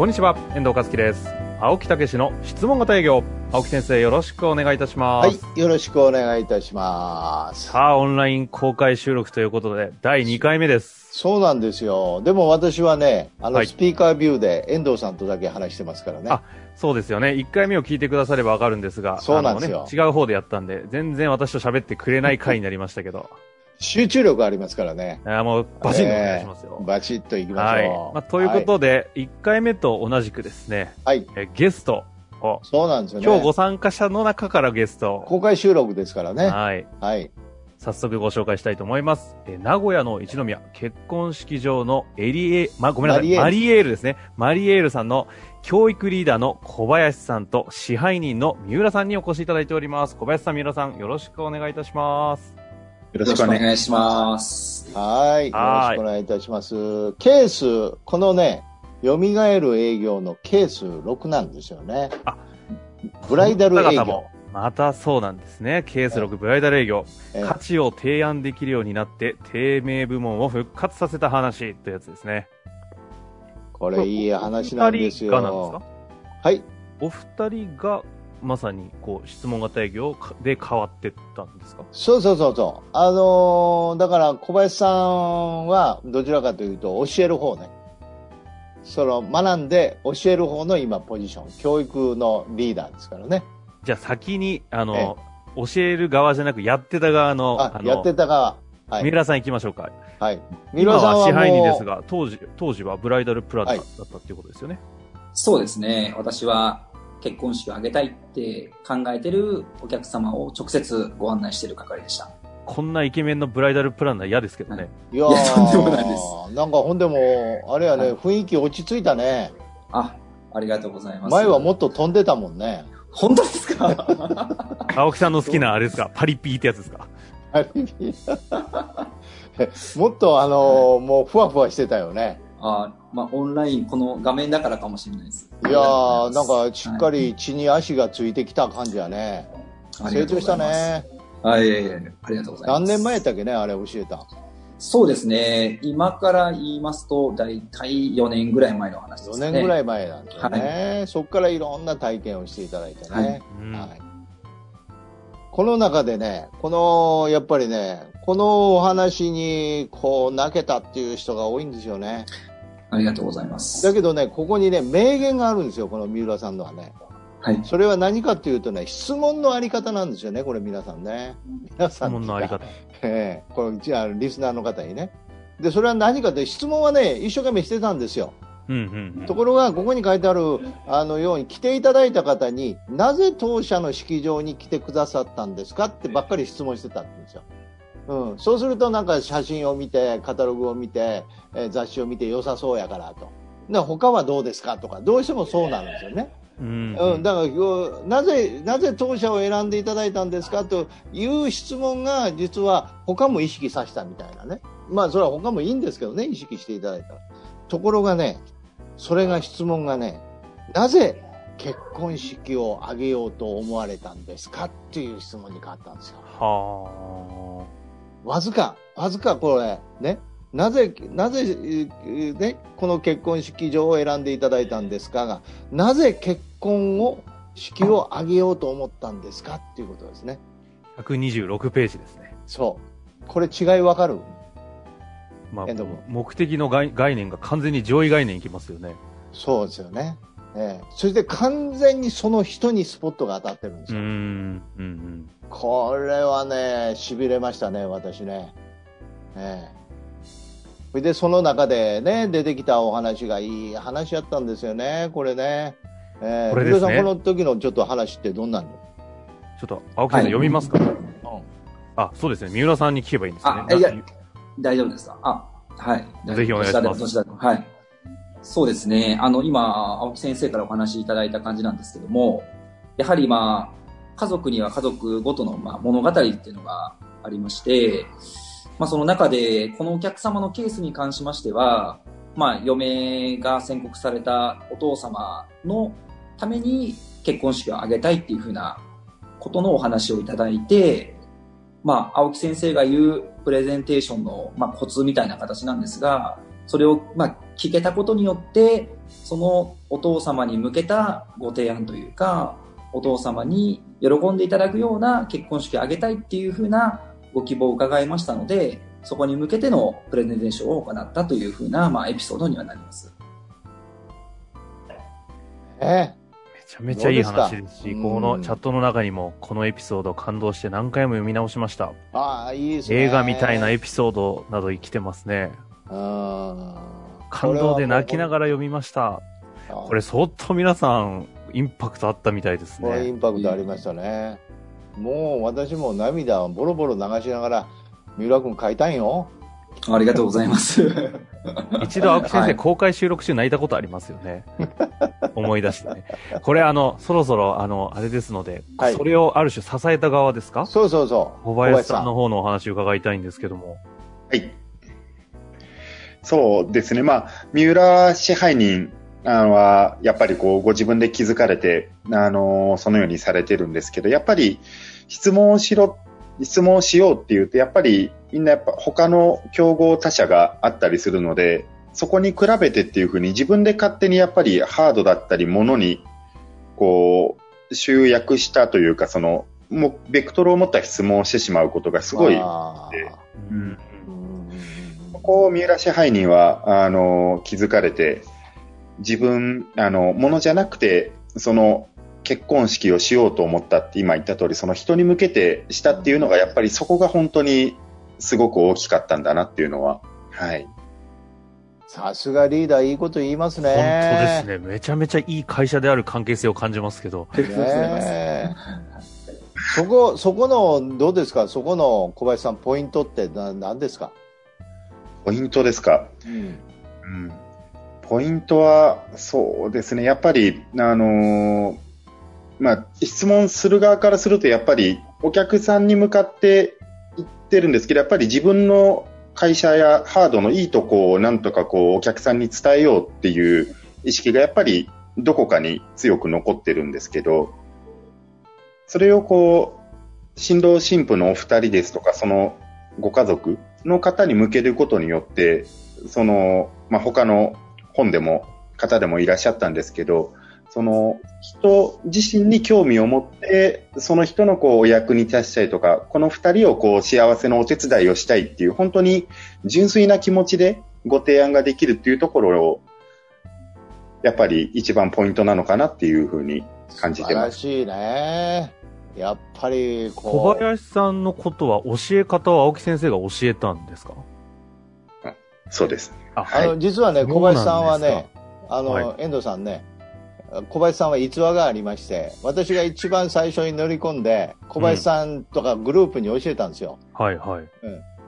こんにちは、遠藤和樹です。青木武の質問型営業。青木先生、よろしくお願いいたしまはいす。、よろしくお願いいたします。さあ、オンライン公開収録ということで、第2回目です。そうなんですよ。でも私はね、あの、はいスピーカービューで遠藤さんとだけ話してますからね。あそうですよね。1回目を聞いてくださればわかるんですが、そうなんですよね、違う方でやったんで、全然私と喋ってくれない回になりましたけど、集中力ありますからね。あーもうバシッとお願いしますよ。えーバチッといきまはい。しょう。まあ、ということで、1回目と同じくですね、はい。はい。えゲストを、そうなんですよね。今日ご参加者の中からゲストを、公開収録ですからね。はい。はい。早速ご紹介したいと思います。えー名古屋の一宮結婚式場のエリエ、ま、ごめんなさい、ママリエールですね。マリエールさんの教育リーダーの小林さんと支配人の三浦さんにお越しいただいております。小林さん、三浦さん、よろしくお願いいたします。よろしくお願いします。はい。よはいろしくお願いいたします。ケース、このね、蘇る営業のケース6なんですよね。あブライダル営業またそうなんですね。ケース6ブライダル営業。えー価値を提案できるようになって、低迷部門を復活させた話というやつですね。これいい話なんですよ。お二人がなんですか？はい。お二人が、まさに、こう、質問型営業で変わってったんですか？そうそうそうそう。あのーだから小林さんはどちらかというと教える方ね。その学んで教える方の今ポジション。教育のリーダーですからね。じゃあ先に、あえの、教える側じゃなく、やってた側の、あ、の、やってた側。はい。三浦さん行きましょうか。はい。三今浦さんはは支配人ですもが、当時、当時はブライダルプラザはいだったっていうことですよね。そうですね。私は結婚式を挙げたいって考えてるお客様を直接ご案内している係でした。こんなイケメンのブライダルプランナー嫌ですけどね。う、いやいやとんでもないでーなんかほんでも、あれやね、はい雰囲気落ち着いたね。あ、ありがとうございます。前はもっと飛んでたもんね。本当ですか？青木さんの好きなあれですか？パリピーってやつですか？あれ もっとあのーもうふわふわしてたよね。あまあ、オンライン、この画面だからかもしれないです。いやー、なんかしっかりり地に足がついてきた感じやね。成長した。ね。はい、いえいえありがとうございます。何年前やったっけね、あれ教えた。そうですね。今から言いますと、だいたい4年ぐらい前の話で4すね。年ぐらい。い前なんですよね。そっからいろんな体験をしていただいてね。はいうんはいこの中でね、この、やっぱりね、このお話に、こう、泣けたっていう人が多いんですよね。ありがとうございます。だけどね、ここにね、名言があるんですよ、この三浦さんのはね。はい。それは何かっていうとね、質問のあり方なんですよね、これ皆さんね。皆さ質ん問のあり方。ええこれ、じゃあ、リスナーの方にね。で、それは何かって、質問はね、一生懸命してたんですよ。うんうんところが、ここに書いてある、あのように、来ていただいた方に、なぜ当社の式場に来てくださったんですかってばっかり質問してたんですよ。うん。そうすると、なんか写真を見て、カタログを見て、えー雑誌を見て良さそうやからと。で、他はどうですかとか、どうしてもそうなるんですよね。うん。うん、だからなぜ、なぜ当社を選んでいただいたんですかという質問が、実は他も意識させたみたいなね。まあ、それは他もいいんですけどね、意識していただいたら。ところがね、それが質問がね、なぜ結婚式を挙げようと思われたんですかっていう質問に変わったんですよ。はわずか、わずかこれ、ね。なぜ、なぜ、えーね、この結婚式場を選んでいただいたんですかが、なぜ結婚を、式を挙げようと思ったんですかっていうことですね。あ。126ページですね。そう。これ違いわかる？まあ目的の概概念が完全に上位概念いきますよね。そうですよね。ええそして完全にその人にスポットが当たってるんですよ。うん。うんうん。これはね、痺れましたね、私ね。ええそれで、その中でね、出てきたお話がいい話やったんですよね、これね。ええこれですね皆さん、この時のちょっと話ってどんなのちょっと、青木さんはい読みますか、うんあ、そうですね。三浦さんに聞けばいいんですよね。あいや大丈夫ですか？あ、はい。ぜひお願いしますはい。そうですね。あの、今、青木先生からお話しいただいた感じなんですけども、やはりまあ、家族には家族ごとの、まあ、物語っていうのがありまして、まあ、その中で、このお客様のケースに関しましては、まあ、嫁が宣告されたお父様のために結婚式を挙げたいっていうふうなことのお話をいただいて、まあ、青木先生が言うプレゼンテーションの、まあ、コツみたいな形なんですが、それを、まあ、聞けたことによって、そのお父様に向けたご提案というか、お父様に喜んでいただくような結婚式を挙げたいっていうふうなご希望を伺いましたので、そこに向けてのプレゼンテーションを行ったというふうな、まあ、エピソードにはなります。えめちゃめちゃいい話ですし、すか？このチャットの中にもこのエピソード感動して何回も読み直しました。ああ、いいですね。映画みたいなエピソードなど生きてますね。うん感動で泣きながら読みました。これ相当皆さんインパクトあったみたいですね。これインパクトありましたね。もう私も涙をボロボロ流しながら、三浦君書いたんよ。ありがとうございます。一度青木先生、はい公開収録中泣いたことありますよね。思い出してね。これあの、そろそろあの、あれですので、はいそれをある種支えた側ですか？そうそうそう。小林さんの方のお話を伺いたいんですけども。はい。そうですね。まあ、三浦支配人は、やっぱりこう、ご自分で気づかれて、あの、そのようにされてるんですけど、やっぱり質問しろ、質問しようっていうと、やっぱりみんなやっぱ他の競合他社があったりするので、そこに比べてっていうふうに自分で勝手にやっぱりハードだったり、ものに、こう、集約したというか、その、もう、ベクトルを持った質問をしてしまうことがすごい、あーうんうんここを三浦支配人は、あの、気づかれて、自分、あの、ものじゃなくて、その、結婚式をしようと思ったって今言った通り、その人に向けてしたっていうのが、やっぱりそこが本当にすごく大きかったんだなっていうのは、はい。さすがリーダー、いいこと言いますね。本当ですね。めちゃめちゃいい会社である関係性を感じますけど。そこ、そこの、どうですか？そこの小林さん、ポイントってな何ですか、ポイントですか？うん、うん。ポイントは、そうですね。やっぱり、あのーまあ、質問する側からすると、やっぱり、お客さんに向かって言ってるんですけど、やっぱり自分の会社やハードのいいとこをなんとかこう、お客さんに伝えようっていう意識がやっぱりどこかに強く残ってるんですけど、それをこう、新郎新婦のお二人ですとか、そのご家族の方に向けることによって、その、まあ、他の本でも、方でもいらっしゃったんですけど、その人自身に興味を持って、その人のこうお役に立ちたいとか、この二人をこう幸せのお手伝いをしたいっていう、本当に純粋な気持ちでご提案ができるっていうところを、やっぱり一番ポイントなのかなっていうふうに感じてます。素晴らしいね。やっぱり、こ小う、林さんのことは教え方は青木先生が教えたんですか？そうです。あ、あの、実はね、小林さんはね、あの、は遠藤さんね、小林さんは逸話がありまして、私が一番最初に乗り込んで、小林さんとかグループに教えたんですよ。はいはい。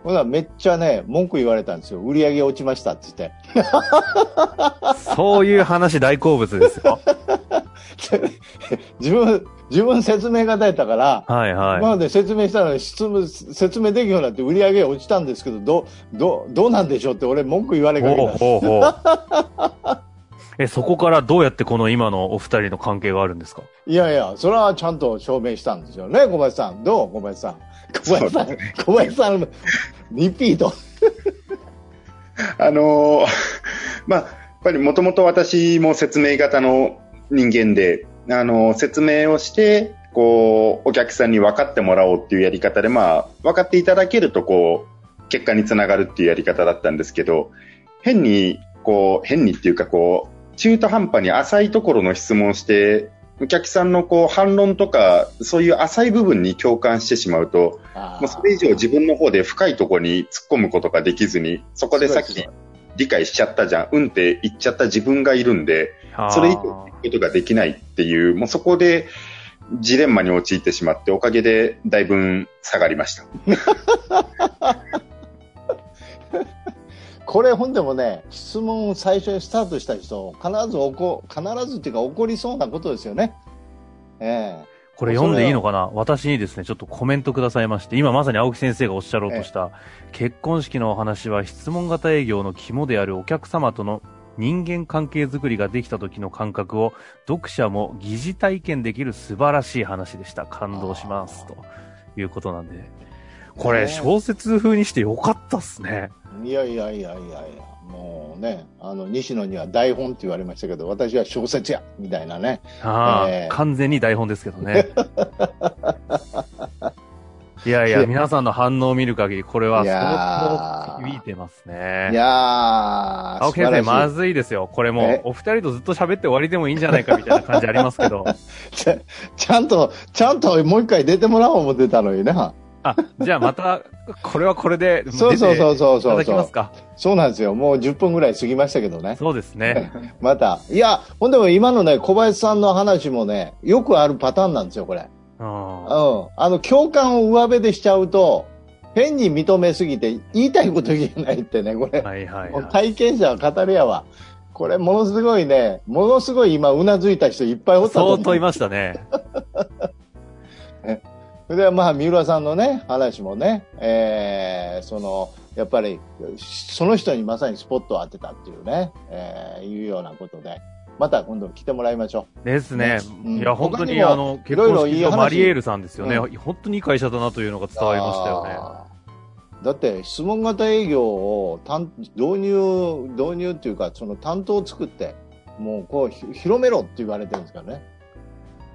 ほら、めっちゃね、文句言われたんですよ。売り上げ落ちましたって言って。そういう話大好物ですよ。自分、自分説明が出たから、はいはい。今まで説明したの問、説明できるようになって売り上げ落ちたんですけど、どう、どう、どうなんでしょうって俺文句言われかけほうた。ほうほう。え、そこからどうやってこの今のお二人の関係があるんですか？いやいや、それはちゃんと証明したんですよね、小林さん。どう？小林さん。小林さん、小林さん、リピート。あのーまあ、やっぱりもともと私も説明型の人間で、あのー説明をして、こう、お客さんに分かってもらおうっていうやり方で、まあ、分かっていただけると、こう、結果につながるっていうやり方だったんですけど、変に、こう、変にっていうか、こう、中途半端に浅いところの質問をして、お客さんのこう反論とか、そういう浅い部分に共感してしまうと、あもうそれ以上自分の方で深いところに突っ込むことができずに、そこでさっき理解しちゃったじゃん、うんって言っちゃった自分がいるんで、それ以上ことができないっていう、もうそこでジレンマに陥ってしまって、おかげでだいぶ下がりました。これほんでもね、質問を最初にスタートした人、必ず起こ、必ずっていうか起こりそうなことですよね。ええ。これ読んでいいのかな？私にですね、ちょっとコメントくださいまして、今まさに青木先生がおっしゃろうとした、結婚式のお話は質問型営業の肝であるお客様との人間関係づくりができた時の感覚を読者も疑似体験できる素晴らしい話でした。感動します。ということなんで。これね小説風にしてよかったっすね。いやいやいやいやいや、もうね、あの、西野には台本って言われましたけど、私は小説やみたいなね。ああ、ええ完全に台本ですけどね。いやいや、皆さんの反応を見る限り、これは相ー当響いてますね。いやー、青木先生、まずいですよ。これもお二人とずっと喋って終わりでもいいんじゃないかみたいな感じありますけど。ちゃちゃんと、ちゃんともう一回出てもらおう思ってたのにな。あ、じゃあまた、これはこれで、そうそうそうそうそういただきますか。そうなんですよ。もう10分ぐらい過ぎましたけどね。そうですね。また。いや、ほんでも今のね、小林さんの話もね、よくあるパターンなんですよ、これ。うんうん。あの、共感を上辺でしちゃうと、変に認めすぎて言いたいこと言えないってね、これ。はいはいはい。体験者は語るやわ。これ、ものすごいね、ものすごい今、うなずいた人いっぱいおったと。相当いましたね。それでまあ、三浦さんのね、話もね、えー、その、やっぱり、その人にまさにスポットを当てたっていうね、えー、いうようなことで、また今度来てもらいましょですね。うんいや、本当に、あの、結いろいろ婚式場マリエールさんですよね。う本当にいい会社だなというのがう。伝わりましたよね。だって、質問型営業を担導入、導入っていうか、その担当を作って、もうこう、ひ広めろって言われてるんですからね。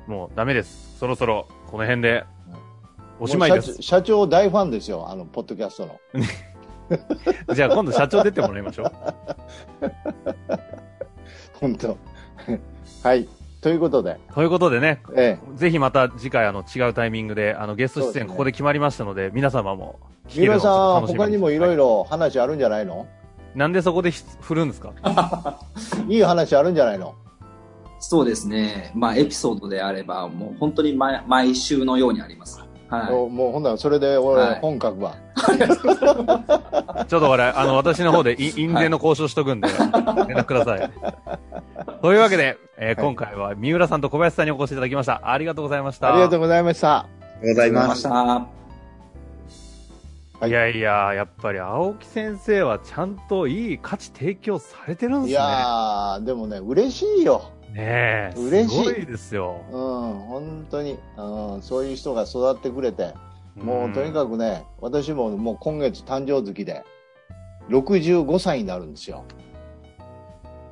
もうダメです。そろそろ、この辺で、おしまいです。社長大ファンですよ、あの、ポッドキャストの。じゃあ今度社長出てもらいましょう。本当。はい。ということで、ということでね、えぜひまた次回あの違うタイミングであのゲスト出演ここで決まりましたので、皆様もえ、聞けるのさん、他にもいろいろ。ろ話あるんじゃないの？なんでそこでひ振るんですか？いい話あるんじゃないの？そうですね。まあ、エピソードであれば、もう本当に毎毎週のようにあります。はい。おもうほんならそれで俺、はい本書くわ。ちょっとこれ、あの、私の方でい印税の交渉しとくんで、連絡ください。というわけで、えー今回は三浦さんと小林さんにお越しいただきました。ありがとうございました。ありがとうございました。ございま。ありがとうございますした。はいいやいや、やっぱり青木先生はちゃんといい価値提供されてるんですね。いやー、でもね、嬉しいよ。ねえ、嬉しいすごいですよ。うん、本当に。うん、そういう人が育ってくれて、もうとにかくね、私ももう今月誕生月で、65歳になるんですよ。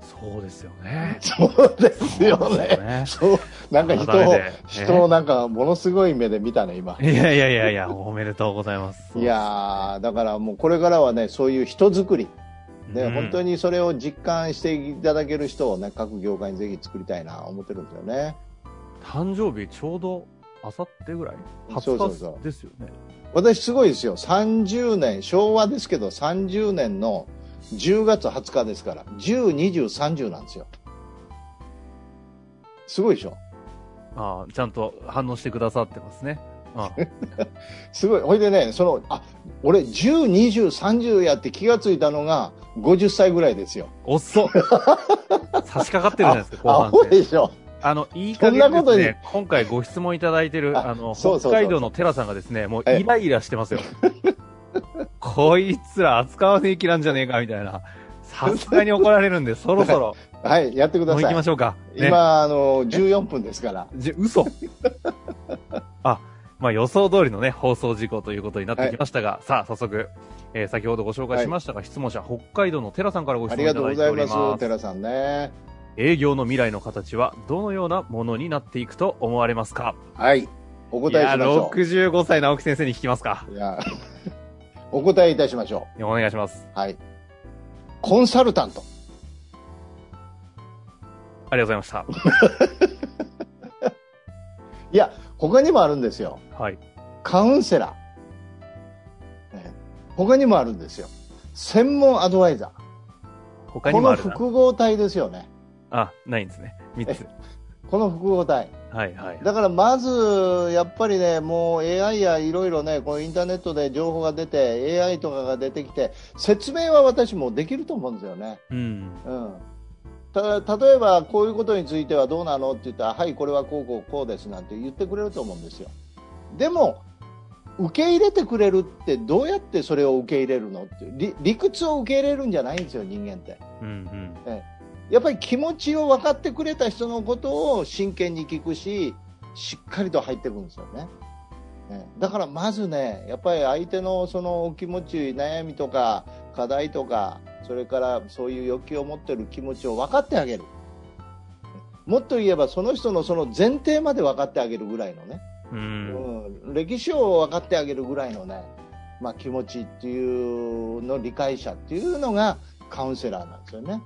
そうですよね。そうですよね。ねそう、なんか人を人をなんかものすごい目で見たね、今。いやいやいやいや、おめでとうございます。いやー、だからもうこれからはね、そういう人作り、ね、うん本当にそれを実感していただける人をね、各業界にぜひ作りたいな、思ってるんですよね。誕生日ちょうど、あさってぐらい？そうそう ?20 そう日ですよね。私すごいですよ。30年、昭和ですけど30年の10月20日ですから、10、20、30なんですよ。すごいでしょ？ああ、ちゃんと反応してくださってますね。あ すごい。ほいでね、その、あ、俺10、20、30やって気がついたのが50歳ぐらいですよ。遅っ 差し掛かってるじゃないですか、後ア半戦。ホでしょ。あの、いい加減ですね、今回ご質問いただいてる、ああの、そうそうそう北海道の寺さんがですね、もうええイライラしてますよ。こいつら扱わねえ気なんじゃねえか、みたいな。さすがに怒られるんで、そろそろ、はい、やってくだもう行さい。きましょうか。ね、今、あの、14分ですから。じ嘘あ、まあ予想通りのね、放送事項ということになってきましたが、さあ、早速、えー先ほどご紹介しましたが、質問者、北海道の寺さんからご質ありがとう問いただいてございます、おります。寺さんね。営業の未来の形はどのようなものになっていくと思われますか？はい。お答えしましょ65歳の青木先生に聞きますか。う。いや、お答えいたしましょお願いします。う。はい。コンサルタント。ありがとうございま いや、他にもあるんですよ。はい。カウンセラー。ね他にもあるんですよ。専門アドバイザー。この他にもあるな。複合体ですよね。あ、ないんですね。3つ。この複合体。はいはい。だからまず、やっぱりね、もう AI やいろいろね、このインターネットで情報が出て、AI とかが出てきて、説明は私もできると思うんですよね。うん。うん。た例えば、こういうことについてはどうなのって言ったら、はい、これはこうこうこうですなんて言ってくれると思うんですよ。でも、受け入れてくれるってどうやってそれを受け入れるのって理理屈を受け入れるんじゃないんですよ、人間って。うんうん。やっぱり気持ちを分かってくれた人のことを真剣に聞くし、しっかりと入ってくるんですよね。ねだからまずね、やっぱり相手のそのお気持ち、悩みとか課題とか、それからそういう欲求を持ってる気持ちを分かってあげる。もっと言えばその人のその前提まで分かってあげるぐらいのね、うん。うん、歴史を分かってあげるぐらいのね、まあ、気持ちっていうの理解者っていうのがカウンセラーなんですよね。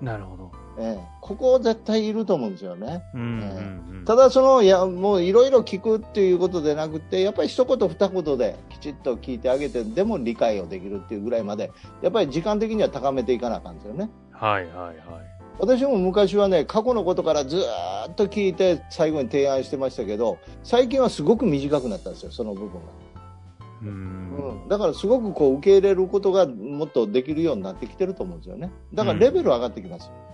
なるほど。ええ、ここ絶対いると思うんですよね。うんうんうん。ただそのいやもういろいろ聞くっていうことでなくてやっぱり一言二言できちっと聞いてあげてでも理解をできるっていうぐらいまでやっぱり時間的には高めていかなあかんですよねはいはいはい。私も昔はね過去のことからずーっと聞いて最後に提案してましたけど最近はすごく短くなったんですよその部分が、う。うんん、だからすごくこう受け入れることがもっとできるようになってきてると思うんですよねだからレベル上がってきます、ええ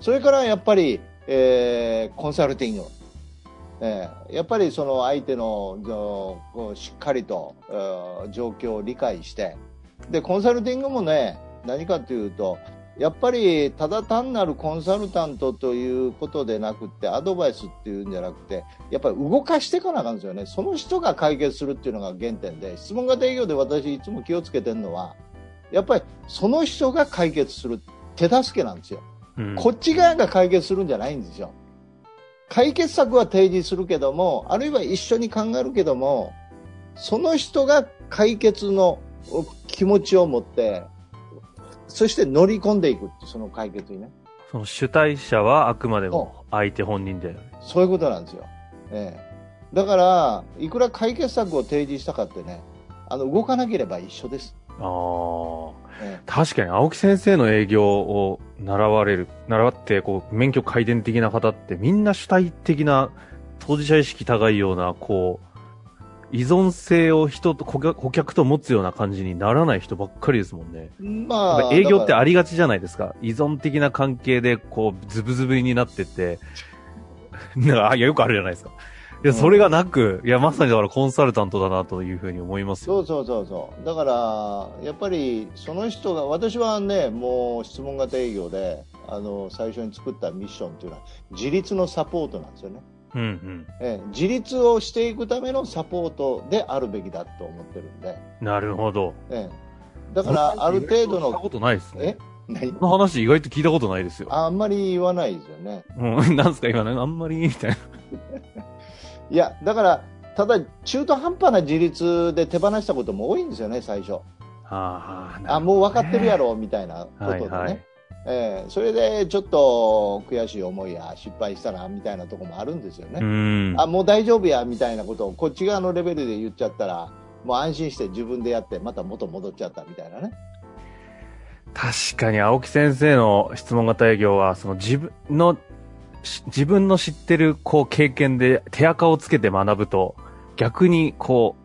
それからやっぱり、えーコンサルティング。えーやっぱりその相手のしっかりと、状況を理解して。でコンサルティングもね何かというとやっぱりただ単なるコンサルタントということでなくてアドバイスっていうんじゃなくてやっぱり動かしていかなあかんですよね。その人が解決するっていうのが原点で質問型営業で私いつも気をつけてるのはやっぱりその人が解決する手助けなんですよ。うんこっち側が解決するんじゃないんですよ。解決策は提示するけども、あるいは一緒に考えるけども、その人が解決の気持ちを持って、そして乗り込んでいくって、その解決にね。その主体者はあくまでも相手本人で。そういうことなんですよ。ええ。だから、いくら解決策を提示したかってね、あの、動かなければ一緒です。ああ。え確かに青木先生の営業を習われる、習って、こう、免許改伝的な方ってみんな主体的な、当事者意識高いような、こう、依存性を人と顧客顧客と持つような感じにならない人ばっかりですもんね。えまあ、営業ってありがちじゃないですか。依存的な関係で、こう、ズブズブになってって、なんか、あいや、よくあるじゃないですか。いや、それがなく、いや、まさにだからコンサルタントだなというふうに思いますよ。そうそうそうそう。だから、やっぱり、その人が、私はね、もう質問型営業で、あの、最初に作ったミッションっていうのは、自立のサポートなんですよね。うんうん。ええ、自立をしていくためのサポートであるべきだと思ってるんで、なるほど。ええ、だから、ある程度の、聞いたことないですえね。何？この話意外と聞いたことないですよ。あんまり言わないですよね。うん、なんすか今ね、あんまり、みたいな。いや、だから、ただ、中途半端な自立で手放したことも多いんですよね、最初。ああ、もう分かってるやろ、みたいなことでね。はいはいええそれでちょっと悔しい思いや失敗したなみたいなところもあるんですよね。うん。あもう大丈夫やみたいなことをこっち側のレベルで言っちゃったらもう安心して自分でやってまた元戻っちゃったみたいなね。確かに青木先生の質問型営業は、その自分の、し自分の知ってる、こう、経験で手垢をつけて学ぶと、逆に、こ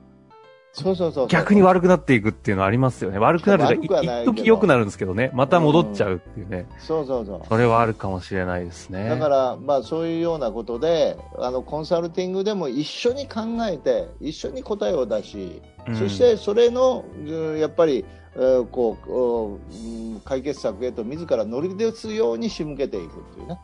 そうそうそうそうう、逆に悪くなっていくっていうのはありますよね。悪くなると一時良くなるんですけどね、また戻っちゃうっていうね。そうそうそう。それはあるかもしれないですね。だから、まあ、そういうようなことであのコンサルティングでも一緒に考えて一緒に答えを出し、うんそしてそれのうんやっぱり、えーこう解決策へと自ら乗り出すように仕向けていくっていうね。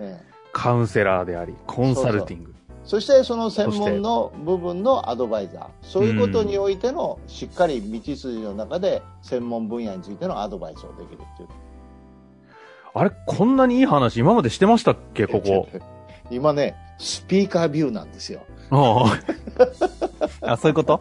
ええカウンセラーであり、コンサルティング。そしてその専門の部分のアドバイザーそういうことにおいてのしっかり道筋の中で専門分野についてのアドバイスをできるっていう。あれ、こんなにいい話今までしてましたっけ、ここ？今ねスピーカービューなんですよ。あ そういうこと？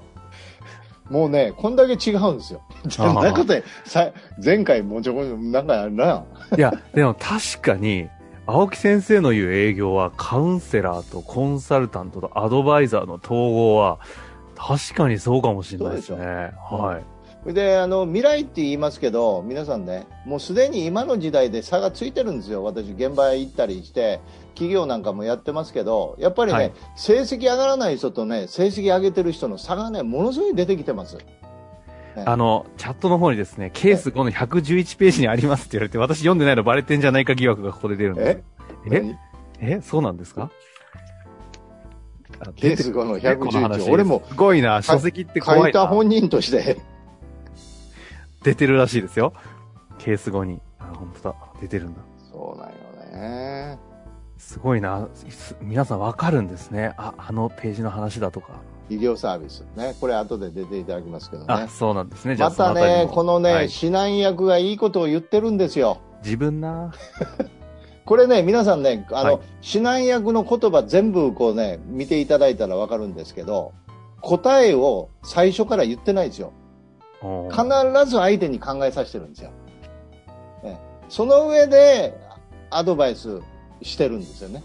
もうね、こんだけ違うんですよ。あははなことで、さ前回もうちょこなんかあるな。いや、でも確かに、青木先生の言う営業はカウンセラーとコンサルタントとアドバイザーの統合は、確かにそうかもしれないですね。はい。で、あの、未来って言いますけど、皆さんね、もうすでに今の時代で差がついてるんですよ。私、現場へ行ったりして、企業なんかもやってますけど、やっぱりね、はい成績上がらない人とね、成績上げてる人の差がね、ものすごい出てきてます。あの、チャットの方にですね、ケース5の111ページにありますって言われて、私読んでないのバレてんじゃないか疑惑がここで出るんですえ？え？え？そうなんですか？あケース5の出てるこの話111。俺もすごいな、書籍って書いた怖いな。本人として、出てるらしいですよ。ケース5に。あ、本当だ。出てるんだ。そうなんよね。すごいな。す皆さんわかるんですね。あ、あのページの話だとか。医療サービス。ね。これ後で出ていただきますけどあ、ね。そうなんですね。じゃあまたね、このね、はい指南役がいいことを言ってるんですよ。自分な。これね、皆さんね、あの、はい指南役の言葉全部こうね、見ていただいたらわかるんですけど、答えを最初から言ってないですよ。必ず相手に考えさせてるんですよ。ねその上でアドバイスしてるんですよね。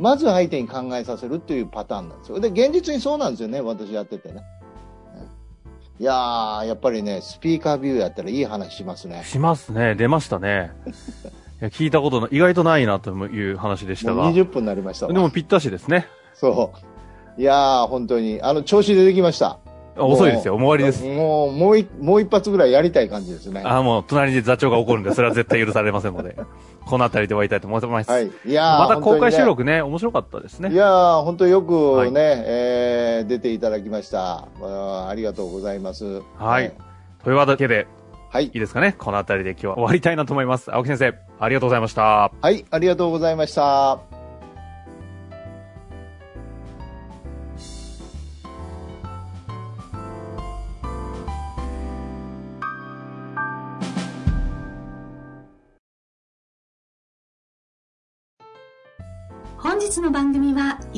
まず相手に考えさせるっていうパターンなんですよ。で、現実にそうなんですよね、私やっててね。ねいやー、やっぱりね、スピーカービューやったらいい話しますね。しますね。出ましたね。いや聞いたことの意外とないなという話でしたが。20分になりましたわでもぴったしですね。そう。いやー、本当に、あの、調子出てきました。あ遅いですよ。もう終わりです。もう、もうい、もう一発ぐらいやりたい感じですね。あ、もう隣で座長が起こるんで、それは絶対許されませんので。この辺りで終わりたいと思います。はい。いやーまた公開収。本当にね録ね、面白かったですね。いやー、本当よくね、はいえー出ていただきました。ありがとうございます。はい。というわけで、はいいい。ですかね？この辺りで今日は終わりたいなと思います。青木先生、ありがとうございました。はい、ありがとうございました。